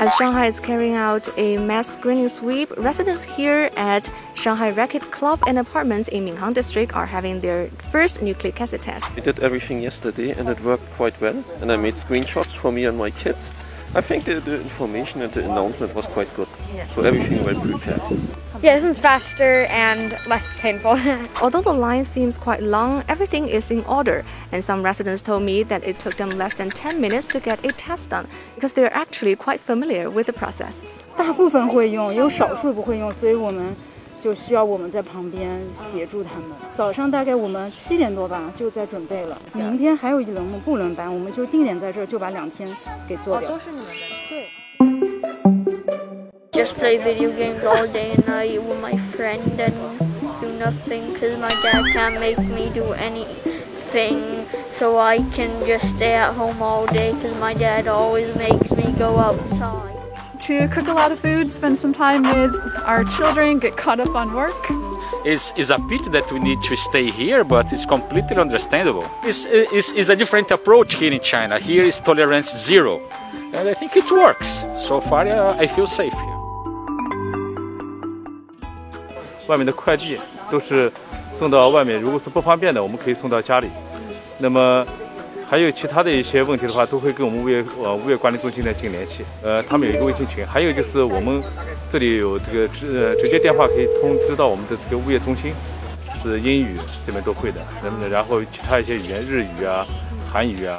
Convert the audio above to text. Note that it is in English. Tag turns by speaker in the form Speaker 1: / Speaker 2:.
Speaker 1: As Shanghai is carrying out a mass screening sweep, residents here at Shanghai Racquet Club and apartments in Minhang District are having their first nucleic acid test.
Speaker 2: We did everything yesterday and it worked quite well, and I made screenshots for me and my kids. I think the, the information and the announcement was quite good, so everything well prepared.
Speaker 3: Yeah, this one's faster and less painful.
Speaker 1: Although the line seems quite long, everything is in order, and some residents told me that it took them less than 10 minutes to get a test done because they're actually quite familiar with the process.
Speaker 4: 大部分会用，有少数不会用，所以我们就需要我们在旁边协助他们。早上大概我们七点多吧就在准备了，明天还有一轮不轮班，我们就定点在这儿，就把两天给做掉。
Speaker 1: 都是你们的。
Speaker 4: 对。
Speaker 5: Just play video games all day and night with my friend and do nothing because my dad can't make me do anything. So I can just stay at home all day because my dad always makes me go outside.
Speaker 6: to cook a lot of food, spend some time with our children, get caught up on work.
Speaker 7: It's, it's a pity that we need to stay here, but it's completely understandable. It's, it's, it's a different approach here in China. Here is tolerance zero. And I think it works. So far, uh, I feel safe here.
Speaker 8: 外面的快递都是送到外面，如果是不方便的，我们可以送到家里。那么还有其他的一些问题的话，都会跟我们物业呃物业管理中心来进行联系。呃，他们有一个微信群，还有就是我们这里有这个直呃直接电话可以通知到我们的这个物业中心，是英语这边都会的。那么然后其他一些语言，日语啊、韩语啊。